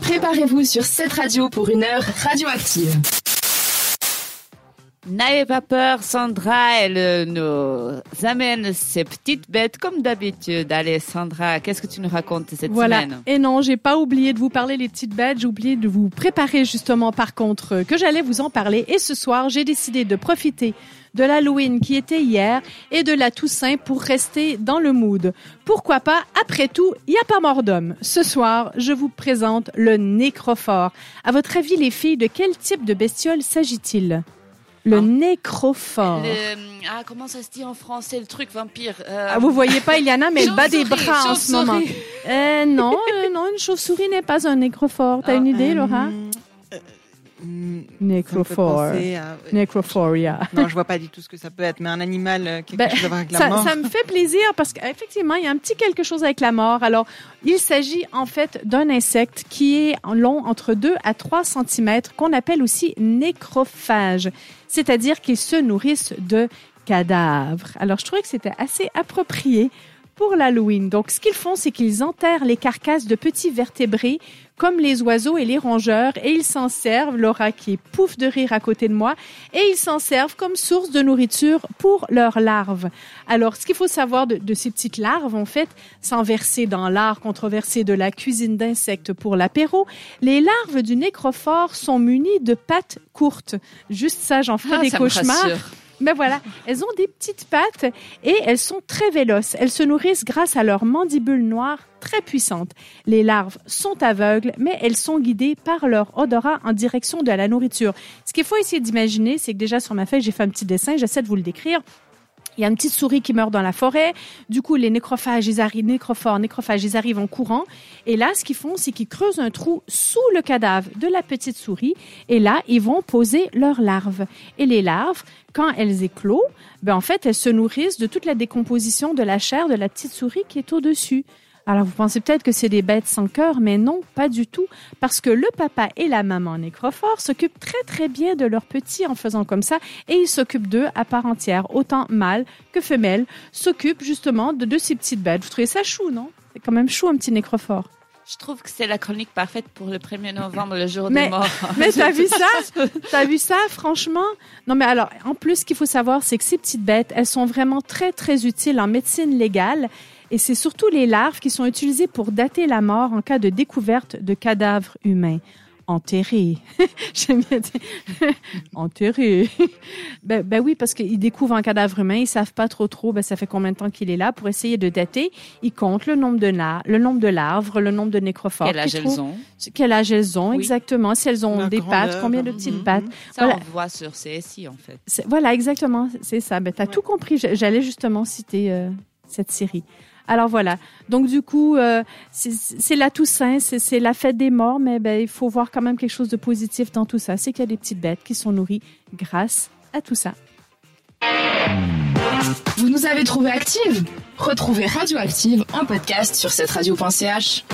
Préparez-vous sur cette radio pour une heure radioactive. N'ayez pas peur, Sandra, elle euh, nous amène ces petites bêtes comme d'habitude. Allez, Sandra, qu'est-ce que tu nous racontes cette Voilà. semaine? Et non, j'ai pas oublié de vous parler les petites bêtes. J'ai oublié de vous préparer justement, par contre, euh, que j'allais vous en parler. Et ce soir, j'ai décidé de profiter de l'Halloween qui était hier et de la Toussaint pour rester dans le mood. Pourquoi pas? Après tout, il n'y a pas mort d'homme. Ce soir, je vous présente le nécrophore. À votre avis, les filles, de quel type de bestiole s'agit-il? Le Ah. nécrophore. Le- Ah, comment ça se dit en français, le truc vampire euh, Ah, vous voyez pas Iliana, mais elle bat des bras en ce moment. Euh, non, euh, non, une chauve-souris n'est pas un nécrophore. T'as Ah, une idée, Euh, Laura? Euh, mm, Nécrophore. penser à- Necrophoria. Non, je vois pas du tout ce que ça peut être, mais un animal, euh, quelque Ben, chose à voir avec la Ça, mort. ça me fait plaisir parce qu'effectivement, il y a un petit quelque chose avec la mort. Alors, il s'agit en fait d'un insecte qui est long entre 2 à 3 cm, qu'on appelle aussi nécrophage, c'est-à-dire qu'ils se nourrissent de cadavres. Alors, je trouvais que c'était assez approprié pour l'Halloween. Donc, ce qu'ils font, c'est qu'ils enterrent les carcasses de petits vertébrés comme les oiseaux et les rongeurs et ils s'en servent, Laura qui est pouf de rire à côté de moi, et ils s'en servent comme source de nourriture pour leurs larves. Alors, ce qu'il faut savoir de, de ces petites larves, en fait, sans verser dans l'art controversé de la cuisine d'insectes pour l'apéro, les larves du nécrophore sont munies de pattes courtes. Juste ça, j'en ferai Ah, des ça cauchemars. Mais voilà, elles ont des petites pattes et elles sont très véloces. Elles se nourrissent grâce à leur mandibule noire très puissante. Les larves sont aveugles, mais elles sont guidées par leur odorat en direction de la nourriture. Ce qu'il faut essayer d'imaginer, c'est que déjà sur ma feuille, j'ai fait un petit dessin, j'essaie de vous le décrire. Il y a une petite souris qui meurt dans la forêt. Du coup, les nécrophages, ils arrivent, nécrophores, nécrophages, ils arrivent en courant. Et là, ce qu'ils font, c'est qu'ils creusent un trou sous le cadavre de la petite souris. Et là, ils vont poser leurs larves. Et les larves, quand elles éclosent, ben, en fait, elles se nourrissent de toute la décomposition de la chair de la petite souris qui est au-dessus. Alors, vous pensez peut-être que c'est des bêtes sans cœur, mais non, pas du tout. Parce que le papa et la maman nécrophore s'occupent très, très bien de leurs petits en faisant comme ça. Et ils s'occupent d'eux à part entière. Autant mâle que femelle s'occupent justement de, de ces petites bêtes. Vous trouvez ça chou, non? C'est quand même chou, un petit nécrophore. Je trouve que c'est la chronique parfaite pour le 1er novembre, le jour Mais- des morts. Mais t'as vu ça? T'as vu ça, franchement? Non, mais alors, en plus, ce qu'il faut savoir, c'est que ces petites bêtes, elles sont vraiment très, très utiles en médecine légale. Et c'est surtout les larves qui sont utilisées pour dater la mort en cas de découverte de cadavres humains. Enterrés. J'aime bien dire. Enterrés. ben, ben oui, parce qu'ils découvrent un cadavre humain, ils savent pas trop trop, ben ça fait combien de temps qu'il est là pour essayer de dater. Ils comptent le nombre de, la- le nombre de larves, le nombre de nécrophores. Quel âge elles trouvent. ont? Quel âge elles ont, Oui. exactement. Si elles ont des pattes, combien de petites Mhm. pattes. Ça, Voilà. on voit sur CSI, en fait. Voilà, exactement. C'est ça. Ben, t'as tout compris. J'allais justement citer euh, cette série. Alors voilà. Donc du coup, euh, c'est- la Toussaint, c'est c'est la fête des morts, mais ben, il faut voir quand même quelque chose de positif dans tout ça. C'est qu'il y a des petites bêtes qui sont nourries grâce à tout ça. Vous nous avez trouvé active Retrouvez Radioactive en podcast sur cette radio.ch.